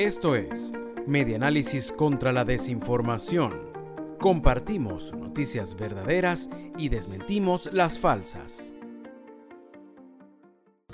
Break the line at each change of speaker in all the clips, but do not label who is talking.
Esto es Medianálisis contra la Desinformación. Compartimos noticias verdaderas y desmentimos las falsas.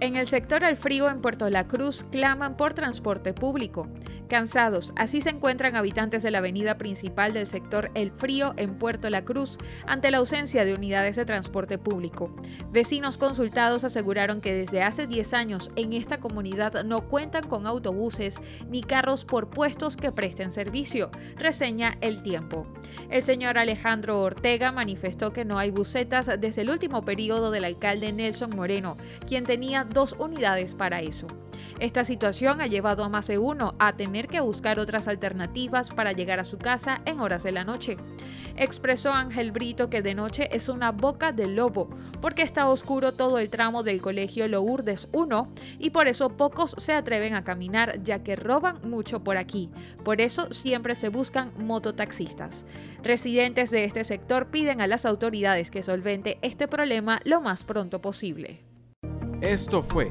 En el sector El Frío en Puerto La Cruz claman por transporte público. Cansados, así se encuentran habitantes de la avenida principal del sector El Frío en Puerto La Cruz ante la ausencia de unidades de transporte público. Vecinos consultados aseguraron que desde hace 10 años en esta comunidad no cuentan con autobuses ni carros por puestos que presten servicio, reseña El Tiempo. El señor Alejandro Ortega manifestó que no hay busetas desde el último periodo del alcalde Nelson Moreno, quien tenía dos unidades para eso. Esta situación ha llevado a más de uno a tener que buscar otras alternativas para llegar a su casa en horas de la noche. Expresó Ángel Brito que de noche es una boca del lobo, porque está oscuro todo el tramo del colegio Lourdes 1 y por eso pocos se atreven a caminar ya que roban mucho por aquí. Por eso siempre se buscan mototaxistas. Residentes de este sector piden a las autoridades que solvente este problema lo más pronto posible.
Esto fue